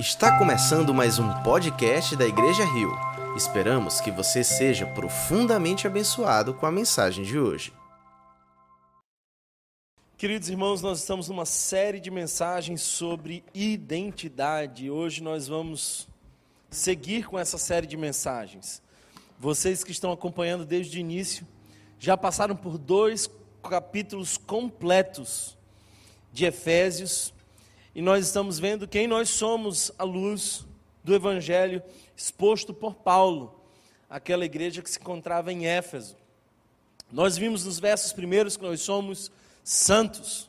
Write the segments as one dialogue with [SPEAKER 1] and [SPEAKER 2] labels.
[SPEAKER 1] Está começando mais um podcast da Igreja Rio. Esperamos que você seja profundamente abençoado com a mensagem de hoje.
[SPEAKER 2] Queridos irmãos, nós estamos numa série de mensagens sobre identidade. Hoje nós vamos seguir com essa série de mensagens. Vocês que estão acompanhando desde o início já passaram por dois capítulos completos de Efésios e nós estamos vendo quem nós somos à luz do Evangelho exposto por Paulo, aquela igreja que se encontrava em Éfeso. Nós vimos nos versos primeiros que nós somos santos.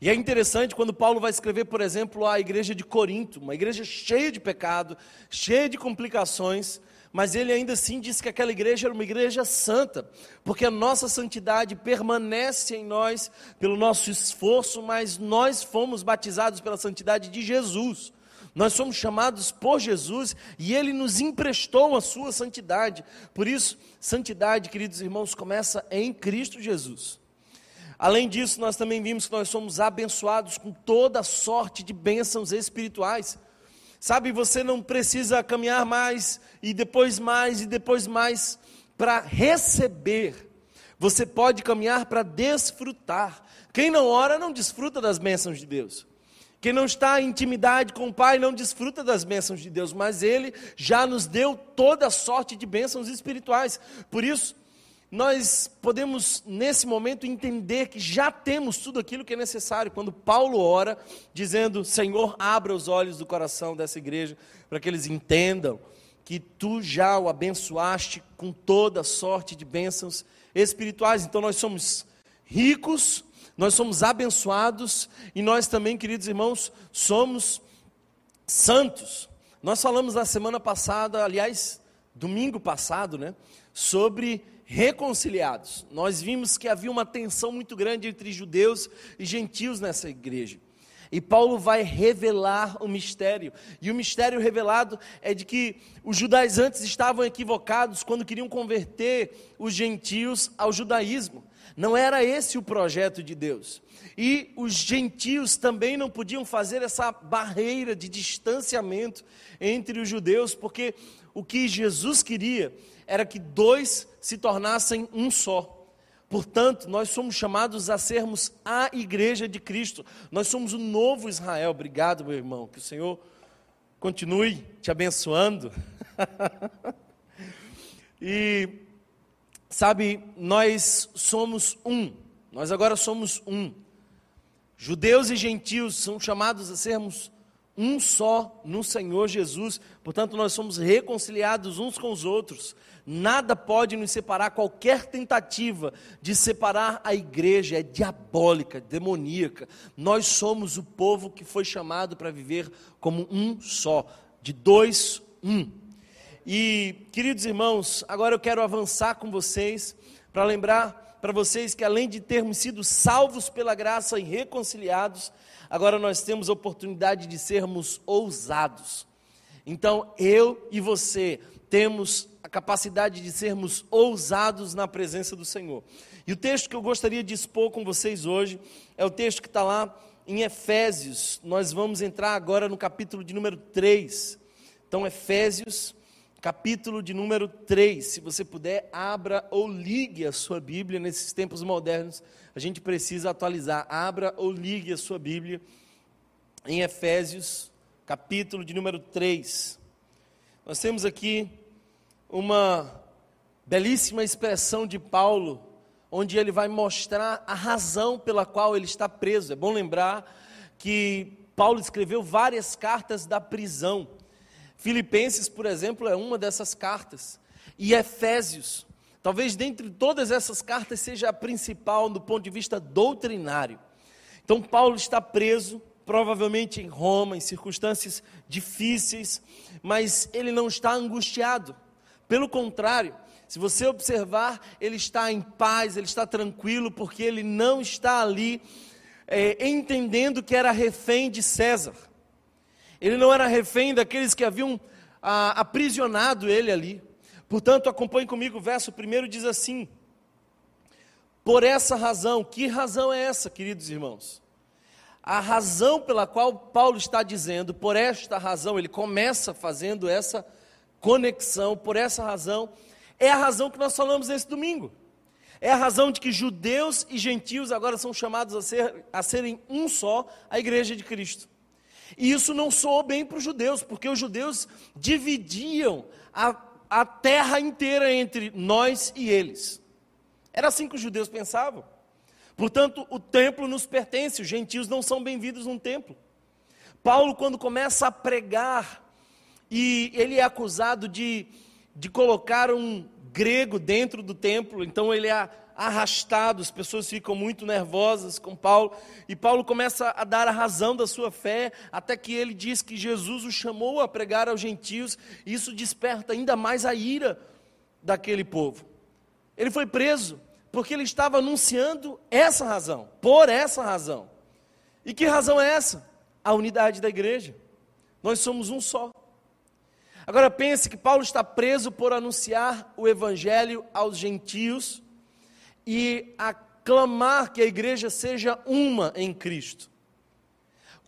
[SPEAKER 2] E é interessante quando Paulo vai escrever, por exemplo, a igreja de Corinto, uma igreja cheia de pecado, cheia de complicações, mas ele ainda assim disse que aquela igreja era uma igreja santa, porque a nossa santidade permanece em nós pelo nosso esforço, mas nós fomos batizados pela santidade de Jesus. Nós somos chamados por Jesus e ele nos emprestou a sua santidade. Por isso, santidade, queridos irmãos, começa em Cristo Jesus. Além disso, nós também vimos que nós somos abençoados com toda sorte de bênçãos espirituais. Sabe, você não precisa caminhar mais e depois mais e depois mais para receber. Você pode caminhar para desfrutar. Quem não ora não desfruta das bênçãos de Deus. Quem não está em intimidade com o Pai não desfruta das bênçãos de Deus, mas Ele já nos deu toda sorte de bênçãos espirituais. Por isso, nós podemos, nesse momento, entender que já temos tudo aquilo que é necessário. Quando Paulo ora, dizendo: Senhor, abra os olhos do coração dessa igreja, para que eles entendam que tu já o abençoaste com toda sorte de bênçãos espirituais. Então, nós somos ricos, nós somos abençoados e nós também, queridos irmãos, somos santos. Nós falamos na semana passada, aliás, domingo passado, né, sobre reconciliados. Nós vimos que havia uma tensão muito grande entre judeus e gentios nessa igreja. E Paulo vai revelar o mistério. E o mistério revelado é de que os judaizantes estavam equivocados quando queriam converter os gentios ao judaísmo. Não era esse o projeto de Deus. E os gentios também não podiam fazer essa barreira de distanciamento entre os judeus, porque o que Jesus queria era que dois se tornassem um só. Portanto, nós somos chamados a sermos a igreja de Cristo. Nós somos o novo Israel. Obrigado, meu irmão. Que o Senhor continue te abençoando. e, sabe, nós somos um. Nós agora somos um. Judeus e gentios são chamados a sermos um só no Senhor Jesus. Portanto, nós somos reconciliados uns com os outros. Nada pode nos separar, qualquer tentativa de separar a igreja é diabólica, demoníaca. Nós somos o povo que foi chamado para viver como um só, de dois, um. E, queridos irmãos, agora eu quero avançar com vocês para lembrar para vocês que além de termos sido salvos pela graça e reconciliados, agora nós temos a oportunidade de sermos ousados. Então, eu e você temos a capacidade de sermos ousados na presença do Senhor. E o texto que eu gostaria de expor com vocês hoje é o texto que está lá em Efésios. Nós vamos entrar agora no capítulo de número 3. Então, Efésios, capítulo de número 3. Se você puder, abra ou ligue a sua Bíblia nesses tempos modernos. A gente precisa atualizar. Abra ou ligue a sua Bíblia em Efésios, capítulo de número 3. Nós temos aqui uma belíssima expressão de Paulo, onde ele vai mostrar a razão pela qual ele está preso. É bom lembrar que Paulo escreveu várias cartas da prisão. Filipenses, por exemplo, é uma dessas cartas. E Efésios, talvez dentre todas essas cartas seja a principal do ponto de vista doutrinário. Então, Paulo está preso, provavelmente em Roma, em circunstâncias difíceis, mas ele não está angustiado. Pelo contrário, se você observar, ele está em paz, ele está tranquilo, porque ele não está ali é, entendendo que era refém de César. Ele não era refém daqueles que haviam a, aprisionado ele ali. Portanto, acompanhe comigo, o verso primeiro diz assim: Por essa razão, que razão é essa, queridos irmãos? a razão pela qual Paulo está dizendo, por esta razão, ele começa fazendo essa conexão, por essa razão, é a razão que nós falamos nesse domingo. É a razão de que judeus e gentios agora são chamados a, ser, a serem um só, a igreja de Cristo. E isso não soou bem para os judeus, porque os judeus dividiam a, a terra inteira entre nós e eles. Era assim que os judeus pensavam. Portanto, o templo nos pertence, os gentios não são bem-vindos num templo. Paulo, quando começa a pregar, e ele é acusado de, de colocar um grego dentro do templo, então ele é arrastado, as pessoas ficam muito nervosas com Paulo, e Paulo começa a dar a razão da sua fé, até que ele diz que Jesus o chamou a pregar aos gentios, e isso desperta ainda mais a ira daquele povo. Ele foi preso, porque ele estava anunciando essa razão, por essa razão. E que razão é essa? A unidade da igreja. Nós somos um só. Agora pense que Paulo está preso por anunciar o evangelho aos gentios e aclamar que a igreja seja uma em Cristo.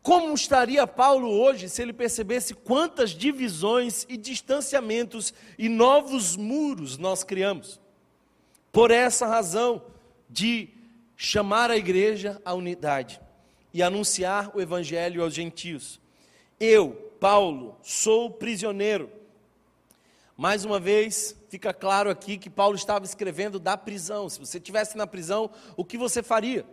[SPEAKER 2] Como estaria Paulo hoje se ele percebesse quantas divisões e distanciamentos e novos muros nós criamos? Por essa razão de chamar a igreja à unidade e anunciar o evangelho aos gentios. Eu, Paulo, sou prisioneiro. Mais uma vez, fica claro aqui que Paulo estava escrevendo da prisão. Se você estivesse na prisão, o que você faria?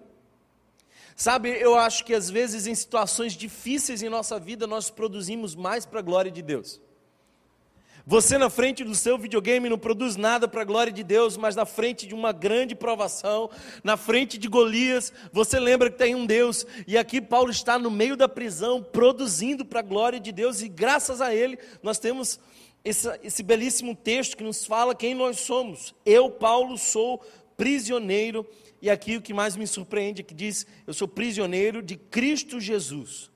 [SPEAKER 2] Sabe, eu acho que às vezes em situações difíceis em nossa vida nós produzimos mais para a glória de Deus. Você na frente do seu videogame não produz nada para a glória de Deus, mas na frente de uma grande provação, na frente de Golias, você lembra que tem um Deus. E aqui Paulo está no meio da prisão, produzindo para a glória de Deus, e graças a ele nós temos esse, esse belíssimo texto que nos fala quem nós somos. Eu, Paulo, sou prisioneiro, e aqui o que mais me surpreende é que diz: eu sou prisioneiro de Cristo Jesus.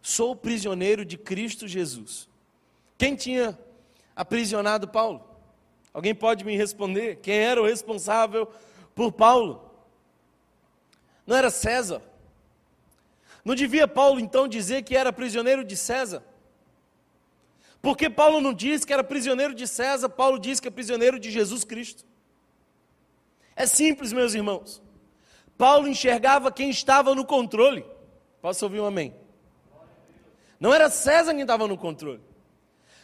[SPEAKER 2] Sou prisioneiro de Cristo Jesus. Quem tinha aprisionado Paulo? Alguém pode me responder? Quem era o responsável por Paulo? Não era César? Não devia Paulo então dizer que era prisioneiro de César? Porque Paulo não diz que era prisioneiro de César, Paulo diz que é prisioneiro de Jesus Cristo. É simples, meus irmãos. Paulo enxergava quem estava no controle. Posso ouvir um amém? Não era César quem estava no controle.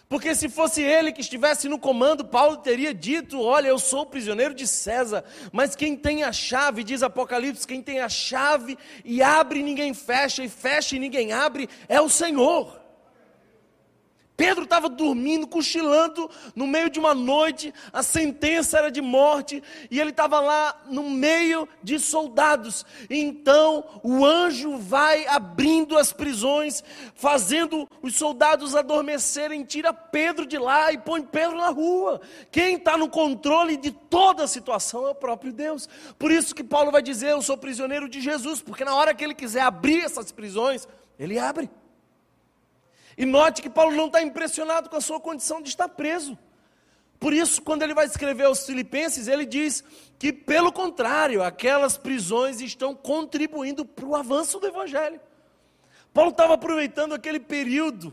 [SPEAKER 2] Porque se fosse ele que estivesse no comando, Paulo teria dito: Olha, eu sou prisioneiro de César. Mas quem tem a chave, diz Apocalipse, quem tem a chave e abre ninguém fecha, e fecha e ninguém abre, é o Senhor. Pedro estava dormindo, cochilando no meio de uma noite, a sentença era de morte, e ele estava lá no meio de soldados. Então o anjo vai abrindo as prisões, fazendo os soldados adormecerem, tira Pedro de lá e põe Pedro na rua. Quem está no controle de toda a situação é o próprio Deus. Por isso que Paulo vai dizer: Eu sou prisioneiro de Jesus, porque na hora que ele quiser abrir essas prisões, ele abre. E note que Paulo não está impressionado com a sua condição de estar preso. Por isso, quando ele vai escrever aos Filipenses, ele diz que, pelo contrário, aquelas prisões estão contribuindo para o avanço do Evangelho. Paulo estava aproveitando aquele período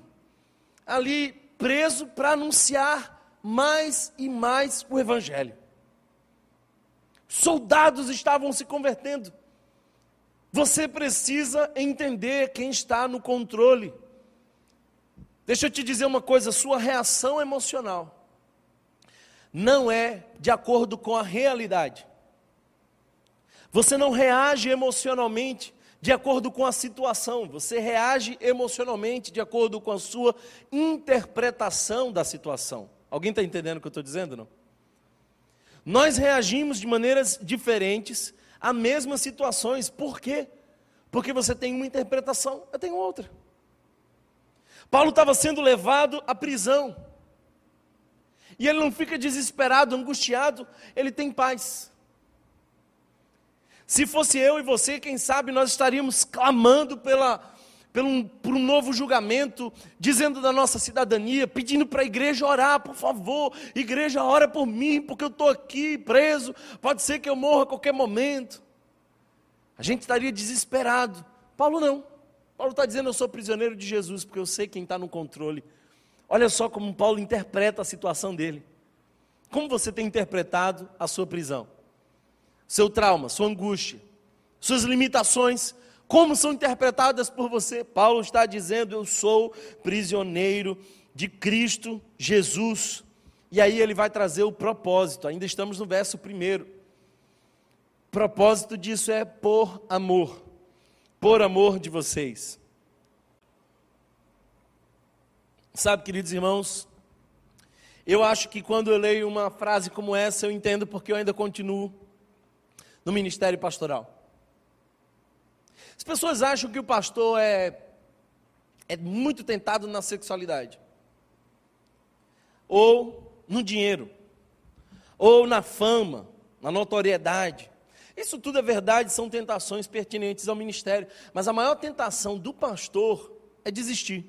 [SPEAKER 2] ali preso para anunciar mais e mais o Evangelho. Soldados estavam se convertendo. Você precisa entender quem está no controle. Deixa eu te dizer uma coisa: sua reação emocional não é de acordo com a realidade. Você não reage emocionalmente de acordo com a situação, você reage emocionalmente de acordo com a sua interpretação da situação. Alguém está entendendo o que eu estou dizendo? Não? Nós reagimos de maneiras diferentes a mesmas situações. Por quê? Porque você tem uma interpretação, eu tenho outra. Paulo estava sendo levado à prisão. E ele não fica desesperado, angustiado, ele tem paz. Se fosse eu e você, quem sabe nós estaríamos clamando pela, por, um, por um novo julgamento, dizendo da nossa cidadania, pedindo para a igreja orar, por favor, igreja ora por mim, porque eu estou aqui preso, pode ser que eu morra a qualquer momento. A gente estaria desesperado. Paulo não. Paulo está dizendo: Eu sou prisioneiro de Jesus, porque eu sei quem está no controle. Olha só como Paulo interpreta a situação dele. Como você tem interpretado a sua prisão? Seu trauma, sua angústia, suas limitações, como são interpretadas por você? Paulo está dizendo: Eu sou prisioneiro de Cristo Jesus. E aí ele vai trazer o propósito, ainda estamos no verso primeiro. O propósito disso é por amor, por amor de vocês. Sabe, queridos irmãos, eu acho que quando eu leio uma frase como essa, eu entendo porque eu ainda continuo no ministério pastoral. As pessoas acham que o pastor é, é muito tentado na sexualidade, ou no dinheiro, ou na fama, na notoriedade. Isso tudo é verdade, são tentações pertinentes ao ministério, mas a maior tentação do pastor é desistir.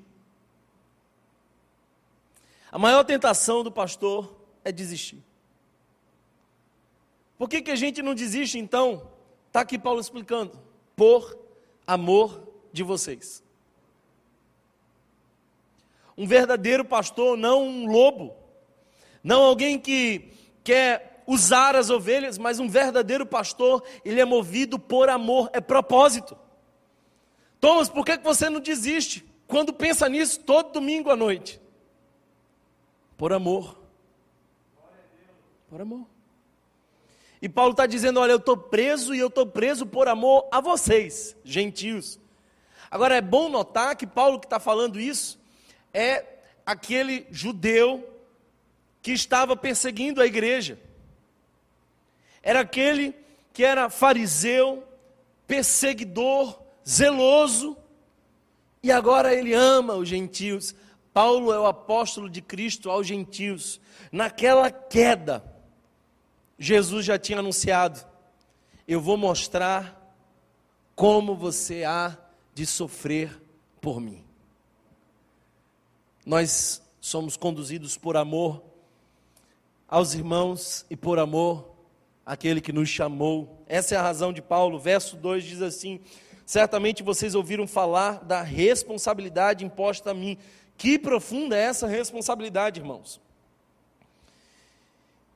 [SPEAKER 2] A maior tentação do pastor é desistir. Por que, que a gente não desiste então? Está aqui Paulo explicando. Por amor de vocês. Um verdadeiro pastor, não um lobo, não alguém que quer usar as ovelhas, mas um verdadeiro pastor, ele é movido por amor, é propósito. Thomas, por que você não desiste quando pensa nisso todo domingo à noite? Por amor. Por amor. E Paulo está dizendo: olha, eu estou preso e eu estou preso por amor a vocês, gentios. Agora é bom notar que Paulo que está falando isso é aquele judeu que estava perseguindo a igreja. Era aquele que era fariseu, perseguidor, zeloso, e agora ele ama os gentios. Paulo é o apóstolo de Cristo aos gentios. Naquela queda, Jesus já tinha anunciado: eu vou mostrar como você há de sofrer por mim. Nós somos conduzidos por amor aos irmãos e por amor àquele que nos chamou. Essa é a razão de Paulo. Verso 2 diz assim: Certamente vocês ouviram falar da responsabilidade imposta a mim. Que profunda é essa responsabilidade, irmãos?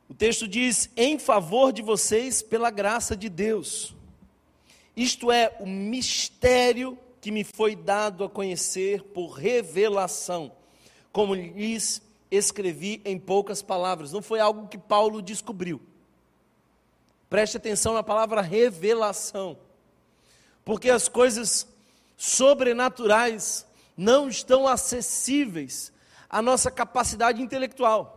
[SPEAKER 2] O texto diz: em favor de vocês pela graça de Deus. Isto é o mistério que me foi dado a conhecer por revelação, como lhes escrevi em poucas palavras. Não foi algo que Paulo descobriu. Preste atenção na palavra revelação, porque as coisas sobrenaturais não estão acessíveis à nossa capacidade intelectual.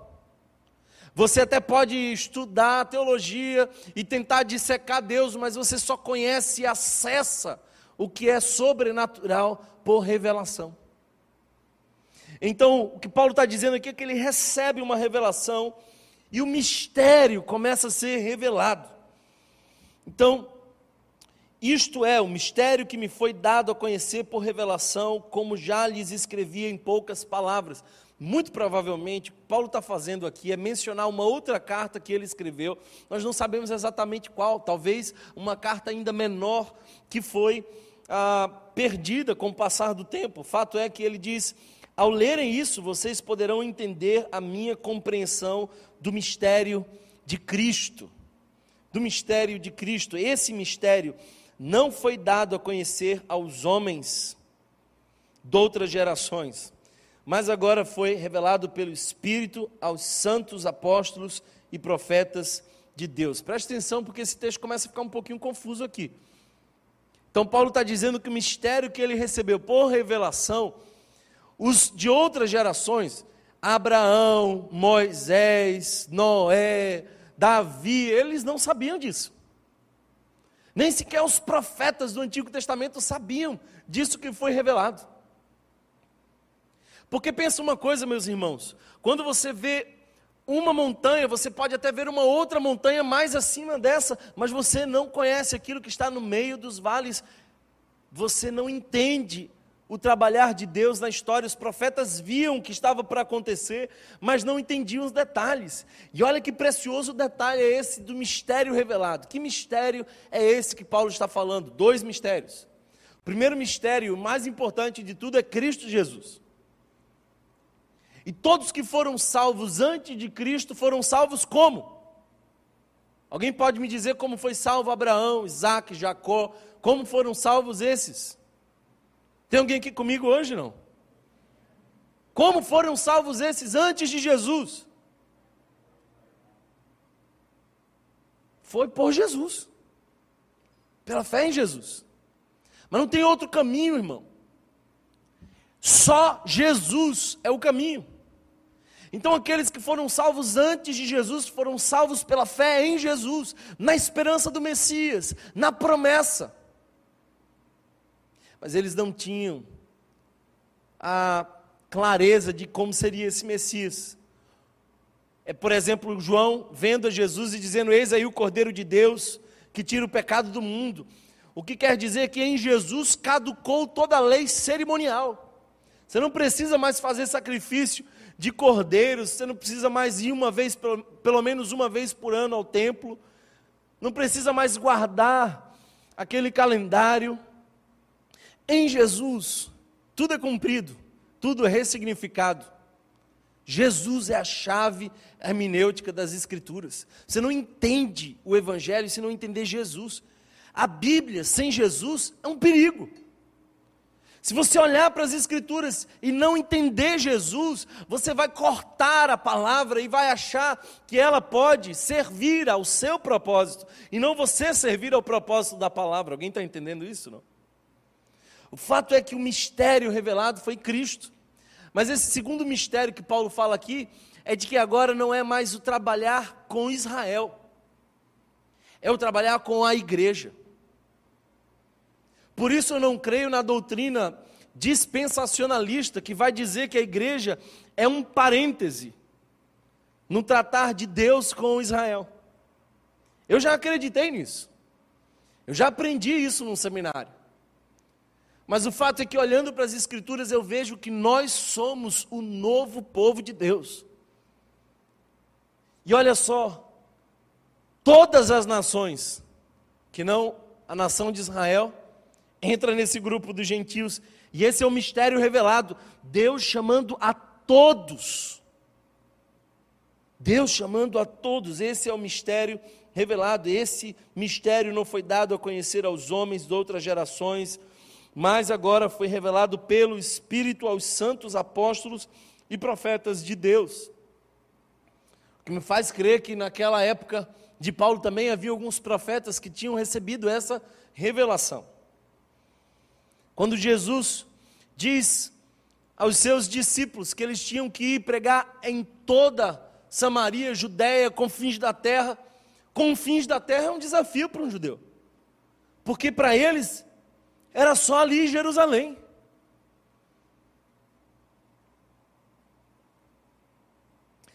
[SPEAKER 2] Você até pode estudar teologia e tentar dissecar Deus, mas você só conhece e acessa o que é sobrenatural por revelação. Então, o que Paulo está dizendo aqui é que ele recebe uma revelação e o mistério começa a ser revelado. Então, isto é o mistério que me foi dado a conhecer por revelação, como já lhes escrevi em poucas palavras. Muito provavelmente, Paulo está fazendo aqui é mencionar uma outra carta que ele escreveu. Nós não sabemos exatamente qual, talvez uma carta ainda menor que foi ah, perdida com o passar do tempo. O fato é que ele diz: ao lerem isso, vocês poderão entender a minha compreensão do mistério de Cristo. Do mistério de Cristo. Esse mistério não foi dado a conhecer aos homens de outras gerações mas agora foi revelado pelo Espírito aos santos apóstolos e profetas de Deus. Preste atenção, porque esse texto começa a ficar um pouquinho confuso aqui. Então, Paulo está dizendo que o mistério que ele recebeu por revelação, os de outras gerações, Abraão, Moisés, Noé, Davi, eles não sabiam disso. Nem sequer os profetas do Antigo Testamento sabiam disso que foi revelado. Porque pensa uma coisa, meus irmãos, quando você vê uma montanha, você pode até ver uma outra montanha mais acima dessa, mas você não conhece aquilo que está no meio dos vales, você não entende o trabalhar de Deus na história. Os profetas viam o que estava para acontecer, mas não entendiam os detalhes. E olha que precioso detalhe é esse do mistério revelado. Que mistério é esse que Paulo está falando? Dois mistérios. primeiro mistério, o mais importante de tudo, é Cristo Jesus. E todos que foram salvos antes de Cristo foram salvos como? Alguém pode me dizer como foi salvo Abraão, Isaac, Jacó? Como foram salvos esses? Tem alguém aqui comigo hoje não? Como foram salvos esses antes de Jesus? Foi por Jesus, pela fé em Jesus. Mas não tem outro caminho, irmão. Só Jesus é o caminho. Então, aqueles que foram salvos antes de Jesus foram salvos pela fé em Jesus, na esperança do Messias, na promessa. Mas eles não tinham a clareza de como seria esse Messias. É, por exemplo, João vendo a Jesus e dizendo: Eis aí o Cordeiro de Deus que tira o pecado do mundo. O que quer dizer que em Jesus caducou toda a lei cerimonial. Você não precisa mais fazer sacrifício de cordeiros, você não precisa mais ir uma vez, pelo, pelo menos uma vez por ano ao templo, não precisa mais guardar aquele calendário. Em Jesus, tudo é cumprido, tudo é ressignificado. Jesus é a chave hermenêutica das Escrituras. Você não entende o Evangelho se não entender Jesus. A Bíblia sem Jesus é um perigo. Se você olhar para as Escrituras e não entender Jesus, você vai cortar a palavra e vai achar que ela pode servir ao seu propósito e não você servir ao propósito da palavra. Alguém está entendendo isso? Não? O fato é que o mistério revelado foi Cristo. Mas esse segundo mistério que Paulo fala aqui é de que agora não é mais o trabalhar com Israel, é o trabalhar com a igreja. Por isso eu não creio na doutrina dispensacionalista que vai dizer que a igreja é um parêntese no tratar de Deus com Israel. Eu já acreditei nisso. Eu já aprendi isso num seminário. Mas o fato é que olhando para as escrituras eu vejo que nós somos o novo povo de Deus. E olha só, todas as nações, que não a nação de Israel, entra nesse grupo dos gentios. E esse é o mistério revelado. Deus chamando a todos. Deus chamando a todos. Esse é o mistério revelado. Esse mistério não foi dado a conhecer aos homens de outras gerações, mas agora foi revelado pelo Espírito aos santos apóstolos e profetas de Deus. O que me faz crer que naquela época de Paulo também havia alguns profetas que tinham recebido essa revelação. Quando Jesus diz aos seus discípulos que eles tinham que ir pregar em toda Samaria, Judéia, confins da terra, confins da terra é um desafio para um judeu. Porque para eles era só ali em Jerusalém.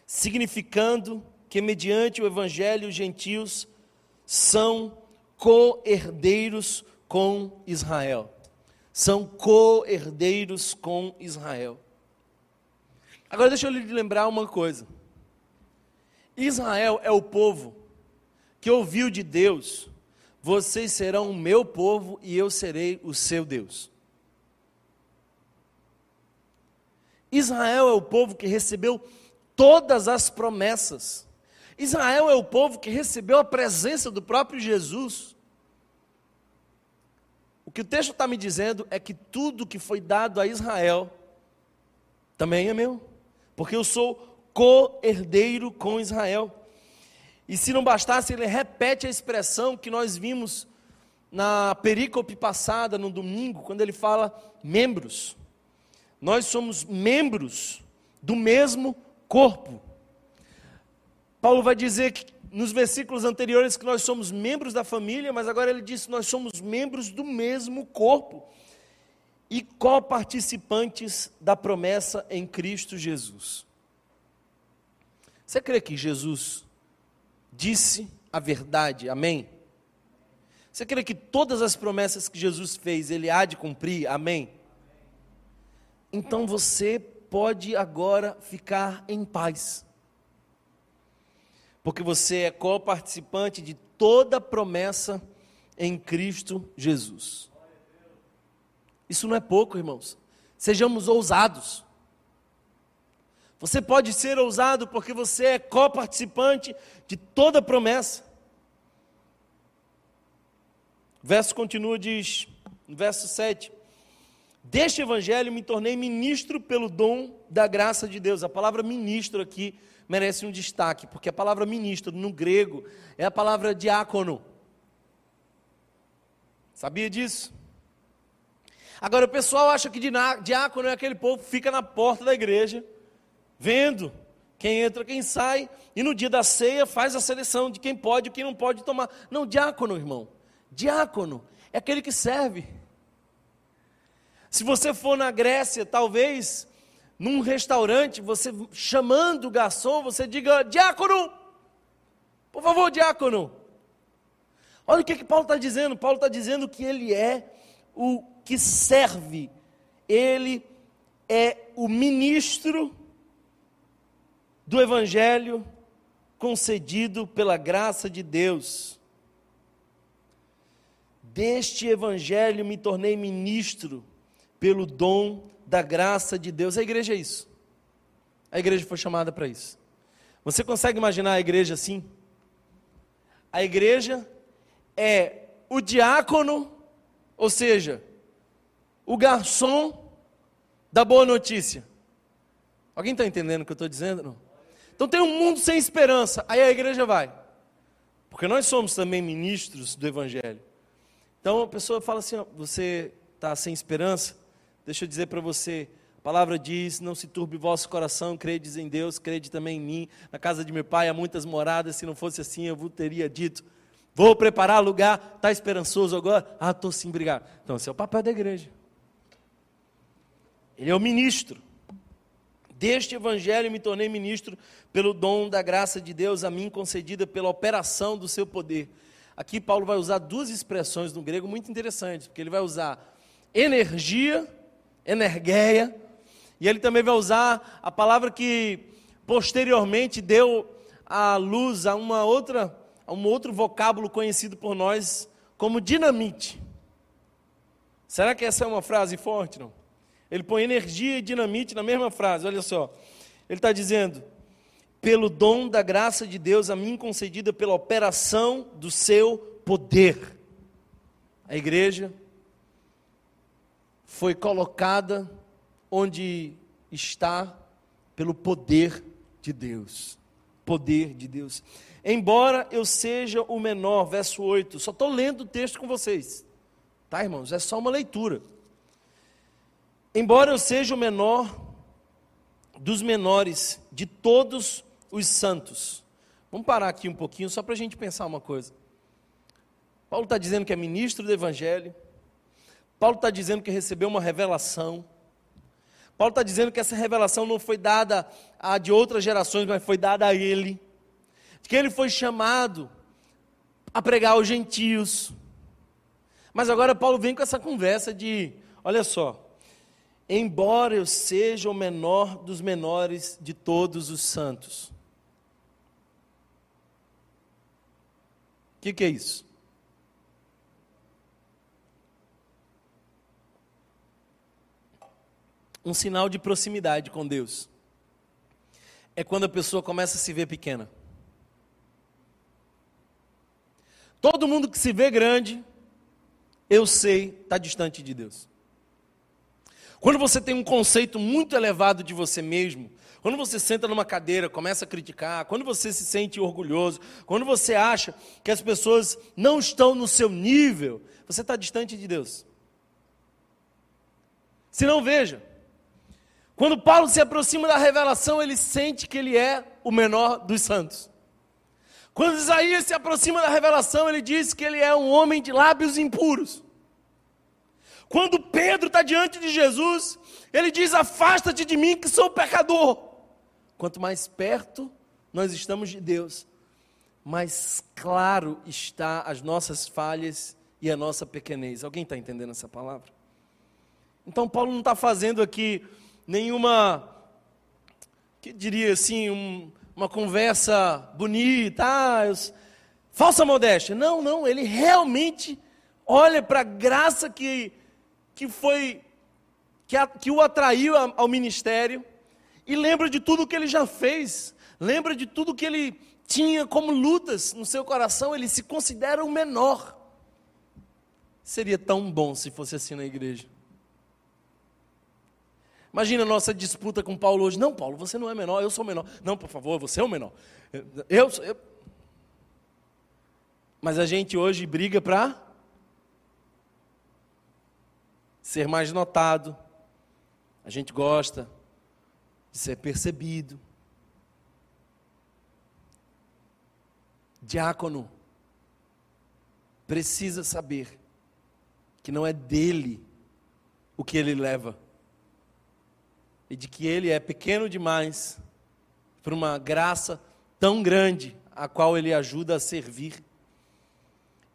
[SPEAKER 2] Significando que mediante o evangelho os gentios são co-herdeiros com Israel são co-herdeiros com Israel. Agora deixa eu lhe lembrar uma coisa. Israel é o povo que ouviu de Deus: vocês serão o meu povo e eu serei o seu Deus. Israel é o povo que recebeu todas as promessas. Israel é o povo que recebeu a presença do próprio Jesus. O que o texto está me dizendo é que tudo que foi dado a Israel também é meu, porque eu sou co-herdeiro com Israel. E se não bastasse, ele repete a expressão que nós vimos na perícope passada, no domingo, quando ele fala membros. Nós somos membros do mesmo corpo. Paulo vai dizer que nos versículos anteriores que nós somos membros da família, mas agora ele diz que nós somos membros do mesmo corpo e coparticipantes da promessa em Cristo Jesus. Você crê que Jesus disse a verdade? Amém? Você crê que todas as promessas que Jesus fez, ele há de cumprir? Amém? Então você pode agora ficar em paz porque você é co-participante de toda promessa em Cristo Jesus. Isso não é pouco, irmãos. Sejamos ousados. Você pode ser ousado porque você é coparticipante de toda promessa. O verso continua, diz, no verso 7: Deste evangelho me tornei ministro pelo dom da graça de Deus. A palavra ministro aqui merece um destaque, porque a palavra ministro no grego é a palavra diácono. Sabia disso? Agora o pessoal acha que diácono é aquele povo que fica na porta da igreja, vendo quem entra, quem sai, e no dia da ceia faz a seleção de quem pode e quem não pode tomar. Não, diácono, irmão. Diácono é aquele que serve. Se você for na Grécia, talvez num restaurante, você chamando o garçom, você diga: diácono, por favor, diácono. Olha o que, que Paulo está dizendo. Paulo está dizendo que ele é o que serve, ele é o ministro do Evangelho concedido pela graça de Deus. Deste Evangelho me tornei ministro pelo dom da graça de Deus. A igreja é isso. A igreja foi chamada para isso. Você consegue imaginar a igreja assim? A igreja é o diácono, ou seja, o garçom da boa notícia. Alguém está entendendo o que eu estou dizendo? Não? Então tem um mundo sem esperança. Aí a igreja vai. Porque nós somos também ministros do Evangelho. Então a pessoa fala assim: você está sem esperança? Deixa eu dizer para você. A palavra diz: Não se turbe vosso coração, credes em Deus, crede também em mim. Na casa de meu pai há muitas moradas, se não fosse assim eu vos teria dito. Vou preparar lugar, está esperançoso agora? Ah, estou sim, obrigado. Então, esse é o papel da igreja. Ele é o ministro. Deste evangelho me tornei ministro pelo dom da graça de Deus a mim concedida pela operação do seu poder. Aqui Paulo vai usar duas expressões no grego muito interessantes, porque ele vai usar energia, energeia, e ele também vai usar a palavra que posteriormente deu a luz a uma outra a um outro vocábulo conhecido por nós como dinamite. Será que essa é uma frase forte, não? Ele põe energia e dinamite na mesma frase, olha só. Ele está dizendo: pelo dom da graça de Deus a mim concedida pela operação do seu poder. A igreja foi colocada onde está pelo poder de Deus. Poder de Deus. Embora eu seja o menor, verso 8, só estou lendo o texto com vocês, tá, irmãos? É só uma leitura. Embora eu seja o menor dos menores de todos os santos. Vamos parar aqui um pouquinho só para a gente pensar uma coisa. Paulo está dizendo que é ministro do Evangelho. Paulo está dizendo que recebeu uma revelação. Paulo está dizendo que essa revelação não foi dada a de outras gerações, mas foi dada a ele. Que ele foi chamado a pregar aos gentios. Mas agora Paulo vem com essa conversa de: olha só, embora eu seja o menor dos menores de todos os santos. O que, que é isso? Um sinal de proximidade com Deus. É quando a pessoa começa a se ver pequena. Todo mundo que se vê grande, eu sei, está distante de Deus. Quando você tem um conceito muito elevado de você mesmo, quando você senta numa cadeira, começa a criticar, quando você se sente orgulhoso, quando você acha que as pessoas não estão no seu nível, você está distante de Deus. Se não, veja. Quando Paulo se aproxima da revelação, ele sente que ele é o menor dos santos. Quando Isaías se aproxima da revelação, ele diz que ele é um homem de lábios impuros. Quando Pedro está diante de Jesus, ele diz: Afasta-te de mim, que sou pecador. Quanto mais perto nós estamos de Deus, mais claro está as nossas falhas e a nossa pequenez. Alguém está entendendo essa palavra? Então, Paulo não está fazendo aqui nenhuma, que diria assim, um, uma conversa bonita, ah, eu, falsa modéstia. Não, não, ele realmente olha para a graça que que foi que, a, que o atraiu ao ministério e lembra de tudo que ele já fez, lembra de tudo que ele tinha como lutas no seu coração, ele se considera o menor. Seria tão bom se fosse assim na igreja. Imagina a nossa disputa com Paulo hoje. Não, Paulo, você não é menor, eu sou menor. Não, por favor, você é o menor. Eu, eu... Mas a gente hoje briga para ser mais notado. A gente gosta de ser percebido. Diácono precisa saber que não é dele o que ele leva, e de que ele é pequeno demais para uma graça tão grande a qual ele ajuda a servir.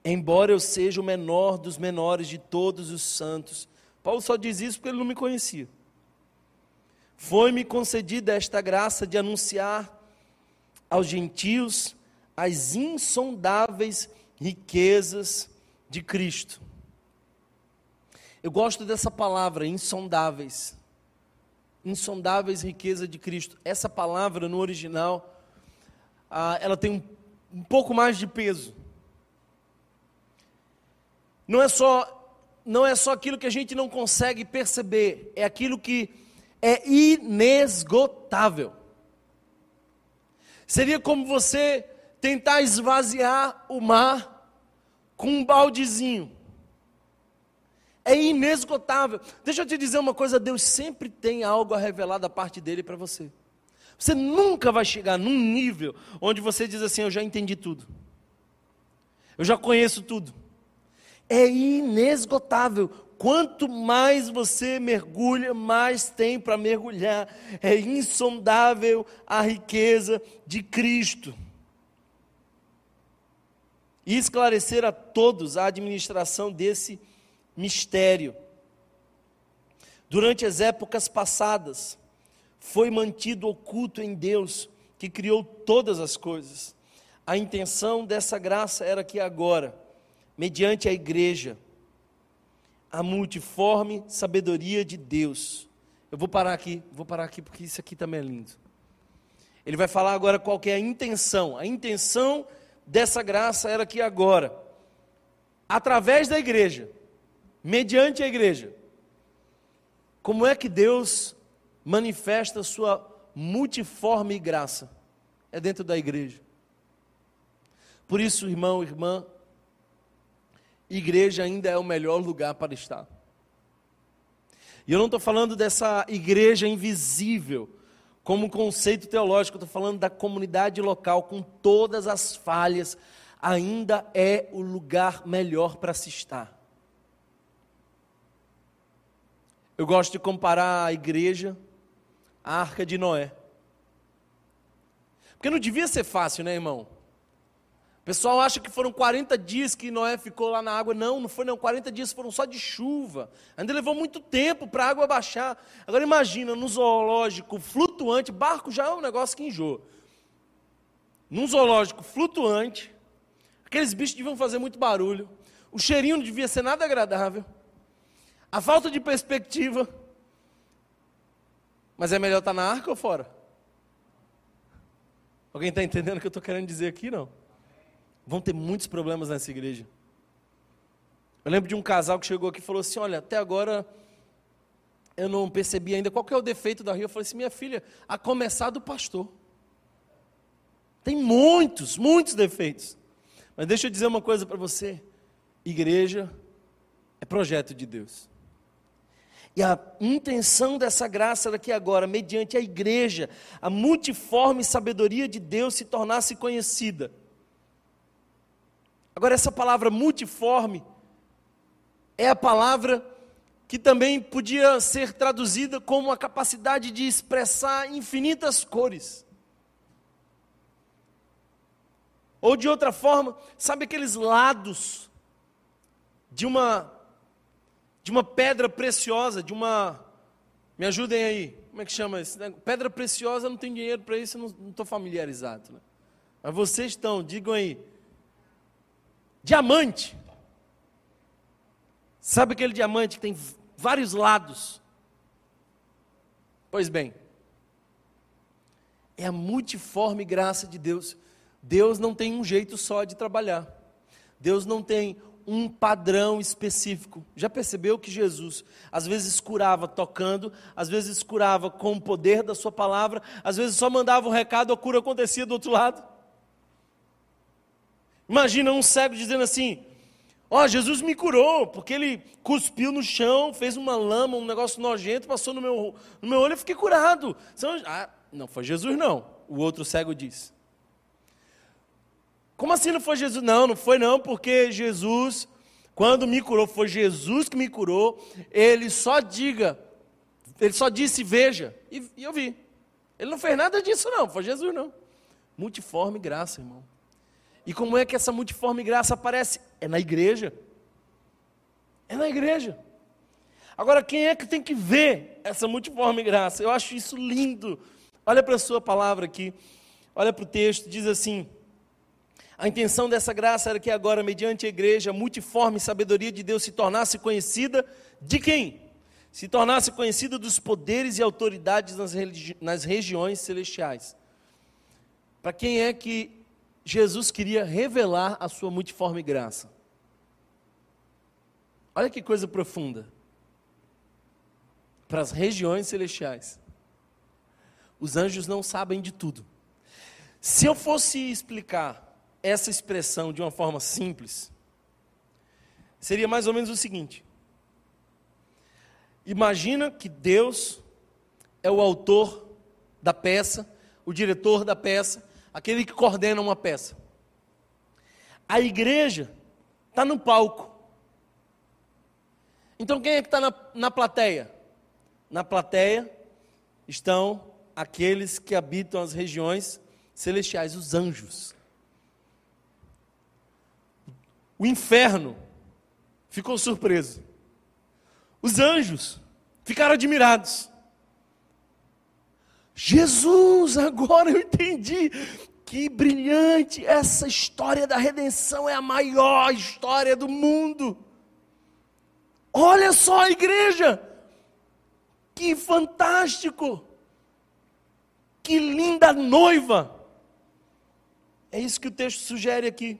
[SPEAKER 2] Embora eu seja o menor dos menores de todos os santos, Paulo só diz isso porque ele não me conhecia. Foi-me concedida esta graça de anunciar aos gentios as insondáveis riquezas de Cristo. Eu gosto dessa palavra, insondáveis. Insondáveis riquezas de Cristo. Essa palavra no original, ah, ela tem um pouco mais de peso. Não é só não é só aquilo que a gente não consegue perceber, é aquilo que é inesgotável. Seria como você tentar esvaziar o mar com um baldezinho. É inesgotável. Deixa eu te dizer uma coisa: Deus sempre tem algo a revelar da parte dele para você. Você nunca vai chegar num nível onde você diz assim: Eu já entendi tudo, eu já conheço tudo. É inesgotável. Quanto mais você mergulha, mais tem para mergulhar. É insondável a riqueza de Cristo e esclarecer a todos a administração desse mistério. Durante as épocas passadas, foi mantido oculto em Deus, que criou todas as coisas. A intenção dessa graça era que agora, mediante a igreja, a multiforme sabedoria de Deus. Eu vou parar aqui, vou parar aqui porque isso aqui também é lindo. Ele vai falar agora qual é a intenção. A intenção dessa graça era que agora, através da igreja, mediante a igreja, como é que Deus manifesta sua multiforme graça? É dentro da igreja. Por isso, irmão, irmã, igreja ainda é o melhor lugar para estar. E eu não estou falando dessa igreja invisível, como conceito teológico, estou falando da comunidade local com todas as falhas, ainda é o lugar melhor para se estar. Eu gosto de comparar a igreja à arca de Noé. Porque não devia ser fácil, né, irmão? Pessoal acha que foram 40 dias que Noé ficou lá na água. Não, não foi não. 40 dias foram só de chuva. Ainda levou muito tempo para a água baixar. Agora imagina, no zoológico flutuante, barco já é um negócio que enjoa. Num zoológico flutuante, aqueles bichos deviam fazer muito barulho. O cheirinho não devia ser nada agradável. A falta de perspectiva. Mas é melhor estar na arca ou fora? Alguém está entendendo o que eu estou querendo dizer aqui? Não vão ter muitos problemas nessa igreja. Eu lembro de um casal que chegou aqui e falou assim: Olha, até agora eu não percebi ainda qual é o defeito da Rio. Eu falei assim: Minha filha, a começar do pastor. Tem muitos, muitos defeitos. Mas deixa eu dizer uma coisa para você: igreja é projeto de Deus. E a intenção dessa graça era que agora, mediante a igreja, a multiforme sabedoria de Deus se tornasse conhecida. Agora, essa palavra multiforme é a palavra que também podia ser traduzida como a capacidade de expressar infinitas cores. Ou de outra forma, sabe aqueles lados de uma de uma pedra preciosa, de uma me ajudem aí, como é que chama isso? Pedra preciosa, não tem dinheiro para isso, não estou familiarizado. Né? Mas vocês estão, digam aí, diamante. Sabe aquele diamante que tem vários lados. Pois bem, é a multiforme graça de Deus. Deus não tem um jeito só de trabalhar. Deus não tem um padrão específico. Já percebeu que Jesus às vezes curava tocando, às vezes curava com o poder da sua palavra, às vezes só mandava o um recado, a cura acontecia do outro lado? Imagina um cego dizendo assim: Ó, oh, Jesus me curou, porque ele cuspiu no chão, fez uma lama, um negócio nojento, passou no meu, no meu olho e fiquei curado. Ah, não foi Jesus, não. O outro cego disse. Como assim não foi Jesus? Não, não foi não, porque Jesus, quando me curou, foi Jesus que me curou. Ele só diga, ele só disse veja, e, e eu vi. Ele não fez nada disso não, foi Jesus não. Multiforme graça, irmão. E como é que essa multiforme graça aparece? É na igreja. É na igreja. Agora, quem é que tem que ver essa multiforme graça? Eu acho isso lindo. Olha para a sua palavra aqui. Olha para o texto, diz assim: a intenção dessa graça era que agora, mediante a igreja, a multiforme sabedoria de Deus se tornasse conhecida de quem? Se tornasse conhecida dos poderes e autoridades nas, nas regiões celestiais. Para quem é que Jesus queria revelar a sua multiforme graça? Olha que coisa profunda. Para as regiões celestiais. Os anjos não sabem de tudo. Se eu fosse explicar essa expressão de uma forma simples, seria mais ou menos o seguinte: imagina que Deus é o autor da peça, o diretor da peça, aquele que coordena uma peça. A igreja está no palco. Então quem é que está na, na plateia? Na plateia estão aqueles que habitam as regiões celestiais, os anjos. O inferno ficou surpreso. Os anjos ficaram admirados. Jesus, agora eu entendi. Que brilhante! Essa história da redenção é a maior história do mundo. Olha só a igreja! Que fantástico! Que linda noiva! É isso que o texto sugere aqui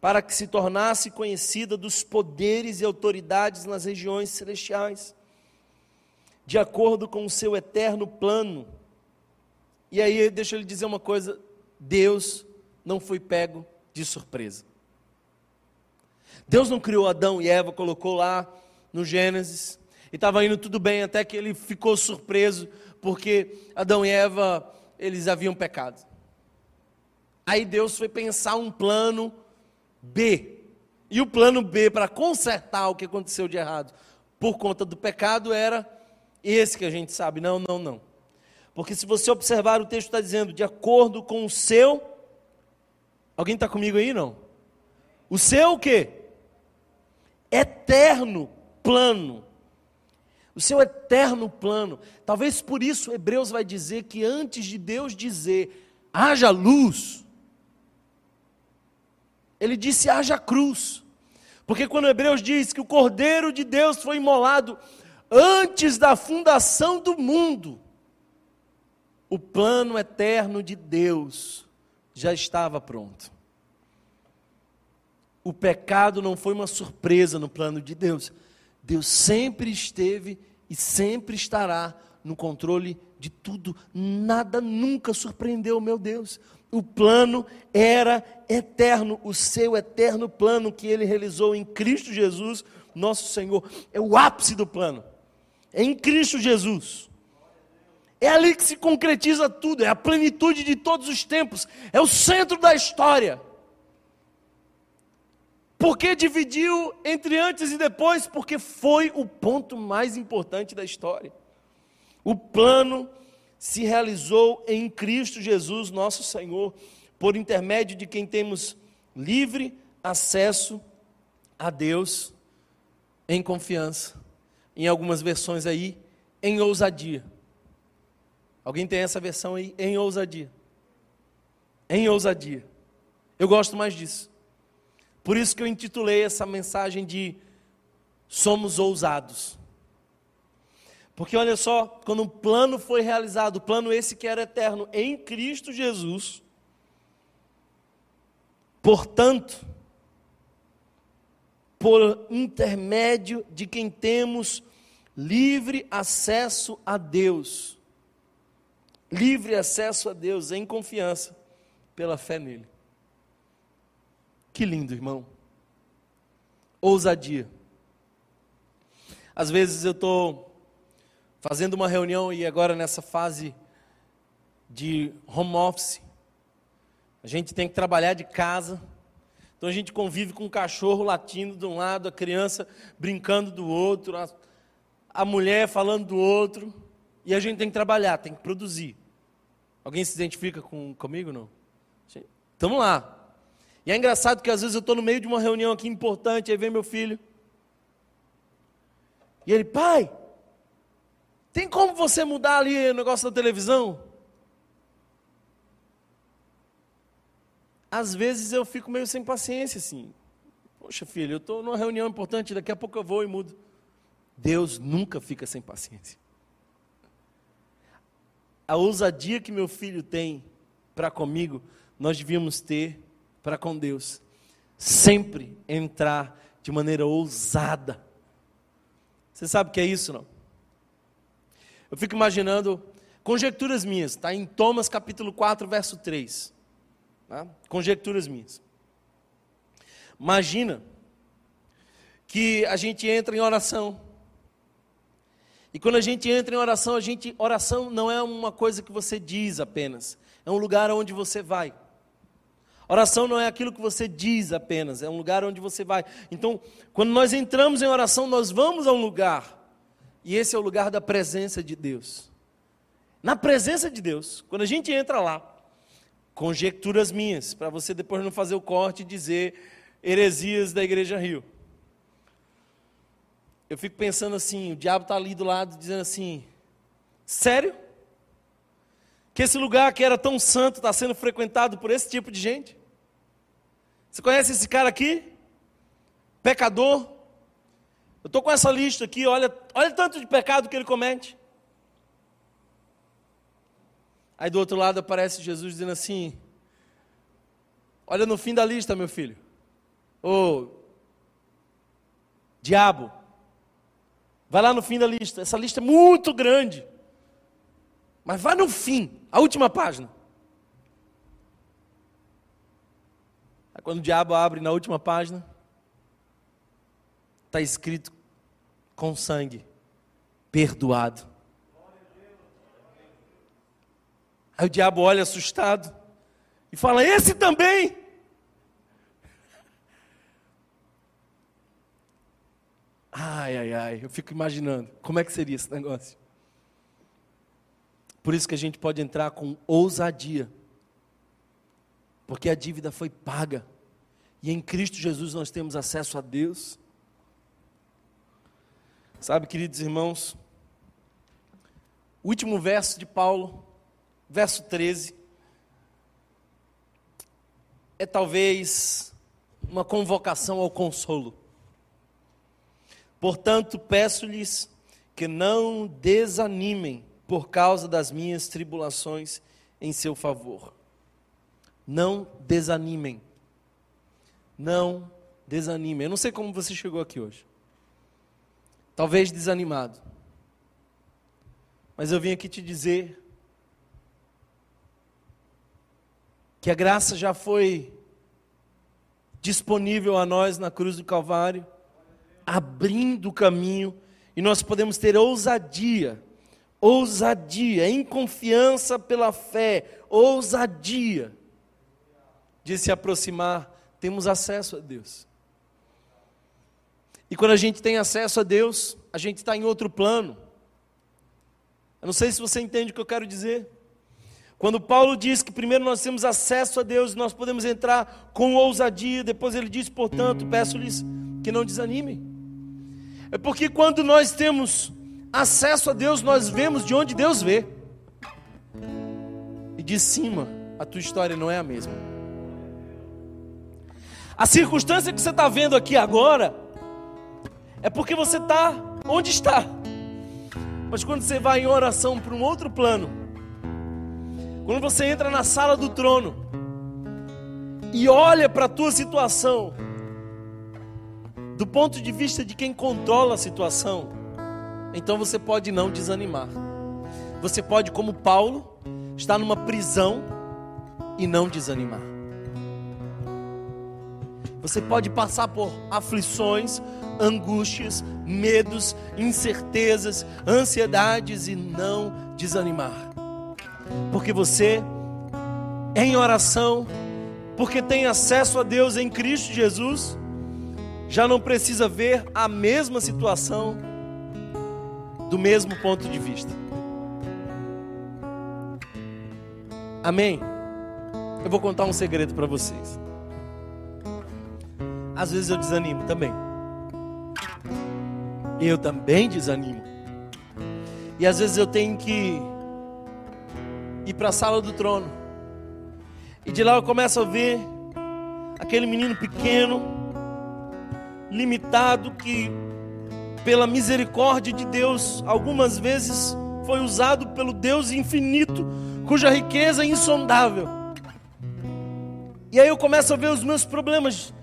[SPEAKER 2] para que se tornasse conhecida dos poderes e autoridades nas regiões celestiais, de acordo com o seu eterno plano. E aí, deixa eu lhe dizer uma coisa: Deus não foi pego de surpresa. Deus não criou Adão e Eva, colocou lá no Gênesis, e estava indo tudo bem, até que ele ficou surpreso, porque Adão e Eva, eles haviam pecado. Aí Deus foi pensar um plano B. E o plano B para consertar o que aconteceu de errado por conta do pecado era esse que a gente sabe. Não, não, não. Porque se você observar, o texto está dizendo, de acordo com o seu. Alguém está comigo aí, não? O seu o quê? Eterno plano. O seu eterno plano. Talvez por isso Hebreus vai dizer que antes de Deus dizer haja luz, ele disse: haja cruz. Porque quando Hebreus diz que o Cordeiro de Deus foi imolado antes da fundação do mundo, o plano eterno de Deus já estava pronto. O pecado não foi uma surpresa no plano de Deus. Deus sempre esteve e sempre estará no controle de tudo. Nada nunca surpreendeu meu Deus. O plano era eterno, o seu eterno plano que ele realizou em Cristo Jesus, nosso Senhor. É o ápice do plano. É em Cristo Jesus. É ali que se concretiza tudo, é a plenitude de todos os tempos, é o centro da história. Por que dividiu entre antes e depois? Porque foi o ponto mais importante da história. O plano se realizou em Cristo Jesus, nosso Senhor, por intermédio de quem temos livre acesso a Deus em confiança. Em algumas versões aí, em ousadia. Alguém tem essa versão aí? Em ousadia. Em ousadia. Eu gosto mais disso. Por isso que eu intitulei essa mensagem de somos ousados. Porque olha só, quando um plano foi realizado, o plano esse que era eterno em Cristo Jesus, portanto, por intermédio de quem temos livre acesso a Deus. Livre acesso a Deus em confiança pela fé nele. Que lindo, irmão. Ousadia. Às vezes eu estou fazendo uma reunião e agora nessa fase de home office, a gente tem que trabalhar de casa. Então a gente convive com o cachorro latindo de um lado, a criança brincando do outro, a, a mulher falando do outro, e a gente tem que trabalhar, tem que produzir. Alguém se identifica com, comigo não? Estamos lá. E é engraçado que às vezes eu estou no meio de uma reunião aqui importante, aí vem meu filho. E ele, pai, tem como você mudar ali o negócio da televisão? às vezes eu fico meio sem paciência, assim. Poxa, filho, eu estou numa reunião importante, daqui a pouco eu vou e mudo. Deus nunca fica sem paciência. A ousadia que meu filho tem para comigo, nós devíamos ter para com Deus. Sempre entrar de maneira ousada. Você sabe o que é isso, não? Eu fico imaginando conjecturas minhas, está em Thomas capítulo 4, verso 3. Tá? Conjecturas minhas. Imagina que a gente entra em oração. E quando a gente entra em oração, a gente oração não é uma coisa que você diz apenas, é um lugar onde você vai. Oração não é aquilo que você diz apenas, é um lugar onde você vai. Então, quando nós entramos em oração, nós vamos a um lugar. E esse é o lugar da presença de Deus. Na presença de Deus, quando a gente entra lá, conjecturas minhas, para você depois não fazer o corte e dizer heresias da Igreja Rio. Eu fico pensando assim, o diabo está ali do lado dizendo assim, sério? Que esse lugar que era tão santo está sendo frequentado por esse tipo de gente? Você conhece esse cara aqui? Pecador? Eu estou com essa lista aqui, olha, olha tanto de pecado que ele comete. Aí do outro lado aparece Jesus dizendo assim: Olha no fim da lista, meu filho. Ô, diabo, vai lá no fim da lista. Essa lista é muito grande. Mas vai no fim, a última página. Aí quando o diabo abre na última página, está escrito com sangue, perdoado. Aí o diabo olha assustado e fala: Esse também. Ai, ai, ai, eu fico imaginando como é que seria esse negócio. Por isso que a gente pode entrar com ousadia, porque a dívida foi paga, e em Cristo Jesus nós temos acesso a Deus. Sabe, queridos irmãos, o último verso de Paulo verso 13, é talvez uma convocação ao consolo. Portanto, peço-lhes que não desanimem por causa das minhas tribulações em seu favor. Não desanimem. Não desanimem. Eu não sei como você chegou aqui hoje. Talvez desanimado. Mas eu vim aqui te dizer que a graça já foi disponível a nós na cruz do Calvário, abrindo o caminho, e nós podemos ter ousadia, ousadia, em confiança pela fé, ousadia de se aproximar, temos acesso a Deus. E quando a gente tem acesso a Deus, a gente está em outro plano. Eu não sei se você entende o que eu quero dizer. Quando Paulo diz que primeiro nós temos acesso a Deus, nós podemos entrar com ousadia, depois ele diz, portanto, peço-lhes que não desanimem. É porque quando nós temos acesso a Deus, nós vemos de onde Deus vê. E de cima, a tua história não é a mesma. A circunstância que você está vendo aqui agora é porque você está onde está. Mas quando você vai em oração para um outro plano, quando você entra na sala do trono e olha para a tua situação, do ponto de vista de quem controla a situação, então você pode não desanimar. Você pode, como Paulo, estar numa prisão e não desanimar. Você pode passar por aflições, angústias, medos, incertezas, ansiedades e não desanimar. Porque você, em oração, porque tem acesso a Deus em Cristo Jesus, já não precisa ver a mesma situação do mesmo ponto de vista. Amém? Eu vou contar um segredo para vocês. Às vezes eu desanimo também. Eu também desanimo. E às vezes eu tenho que ir para a sala do trono. E de lá eu começo a ver aquele menino pequeno, limitado, que pela misericórdia de Deus, algumas vezes foi usado pelo Deus infinito, cuja riqueza é insondável. E aí eu começo a ver os meus problemas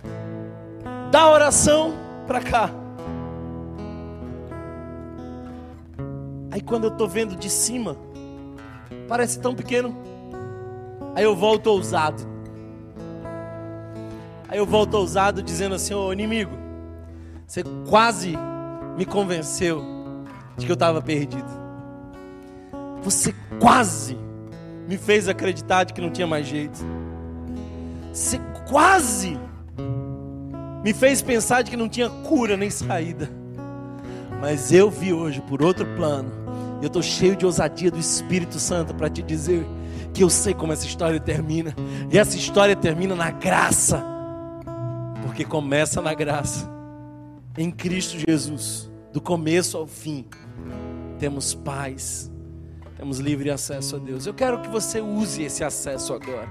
[SPEAKER 2] da oração para cá. Aí quando eu estou vendo de cima, parece tão pequeno. Aí eu volto ousado. Aí eu volto ousado dizendo assim: Ô inimigo, você quase me convenceu de que eu estava perdido. Você quase me fez acreditar de que não tinha mais jeito. Você quase me fez pensar de que não tinha cura nem saída. Mas eu vi hoje por outro plano eu estou cheio de ousadia do Espírito Santo para te dizer que eu sei como essa história termina. E essa história termina na graça. Porque começa na graça. Em Cristo Jesus, do começo ao fim, temos paz, temos livre acesso a Deus. Eu quero que você use esse acesso agora.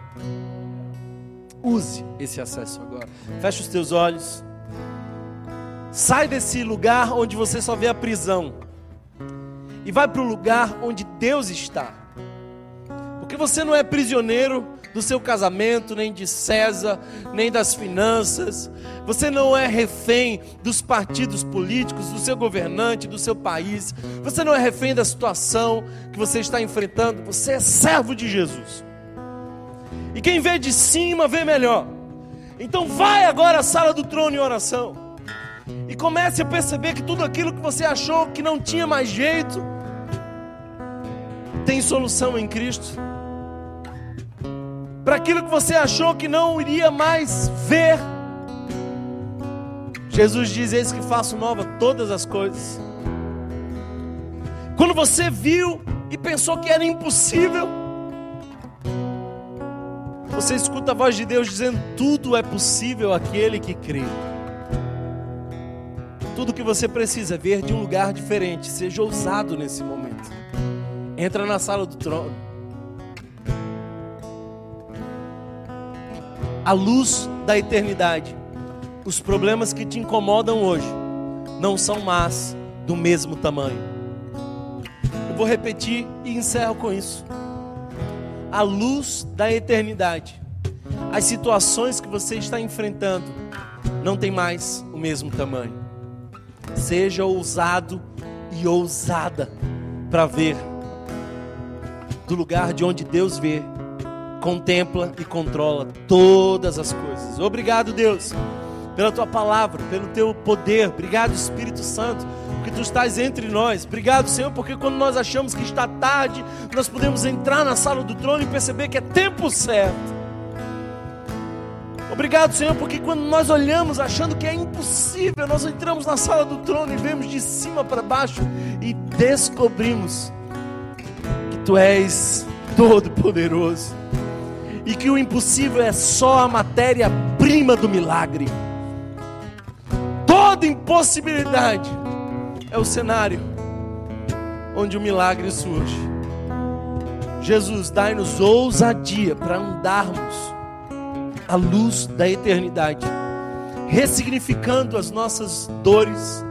[SPEAKER 2] Use esse acesso agora. Feche os teus olhos. Sai desse lugar onde você só vê a prisão e vai para o lugar onde Deus está. Porque você não é prisioneiro do seu casamento, nem de César, nem das finanças. Você não é refém dos partidos políticos, do seu governante, do seu país. Você não é refém da situação que você está enfrentando. Você é servo de Jesus. E quem vê de cima vê melhor. Então vai agora à sala do trono em oração. E comece a perceber que tudo aquilo que você achou que não tinha mais jeito, tem solução em Cristo. Para aquilo que você achou que não iria mais ver, Jesus diz: Eis que faço nova todas as coisas. Quando você viu e pensou que era impossível, você escuta a voz de Deus dizendo: Tudo é possível aquele que crê. Tudo que você precisa é ver de um lugar diferente, seja ousado nesse momento. Entra na sala do trono. A luz da eternidade. Os problemas que te incomodam hoje não são mais do mesmo tamanho. Eu vou repetir e encerro com isso. A luz da eternidade. As situações que você está enfrentando não tem mais o mesmo tamanho. Seja ousado e ousada para ver do lugar de onde Deus vê, contempla e controla todas as coisas. Obrigado, Deus, pela tua palavra, pelo teu poder. Obrigado, Espírito Santo, porque tu estás entre nós. Obrigado, Senhor, porque quando nós achamos que está tarde, nós podemos entrar na sala do trono e perceber que é tempo certo. Obrigado, Senhor, porque quando nós olhamos achando que é impossível, nós entramos na sala do trono e vemos de cima para baixo e descobrimos Tu és todo-poderoso. E que o impossível é só a matéria-prima do milagre. Toda impossibilidade é o cenário onde o milagre surge. Jesus, dai-nos ousadia para andarmos à luz da eternidade, ressignificando as nossas dores,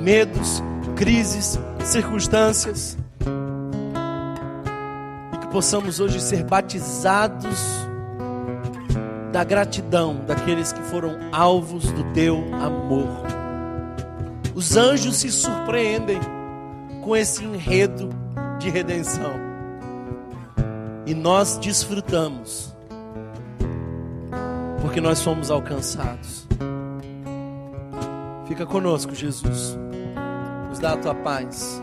[SPEAKER 2] medos, crises, circunstâncias. Possamos hoje ser batizados da gratidão daqueles que foram alvos do teu amor. Os anjos se surpreendem com esse enredo de redenção. E nós desfrutamos, porque nós fomos alcançados. Fica conosco, Jesus. Nos dá a tua paz.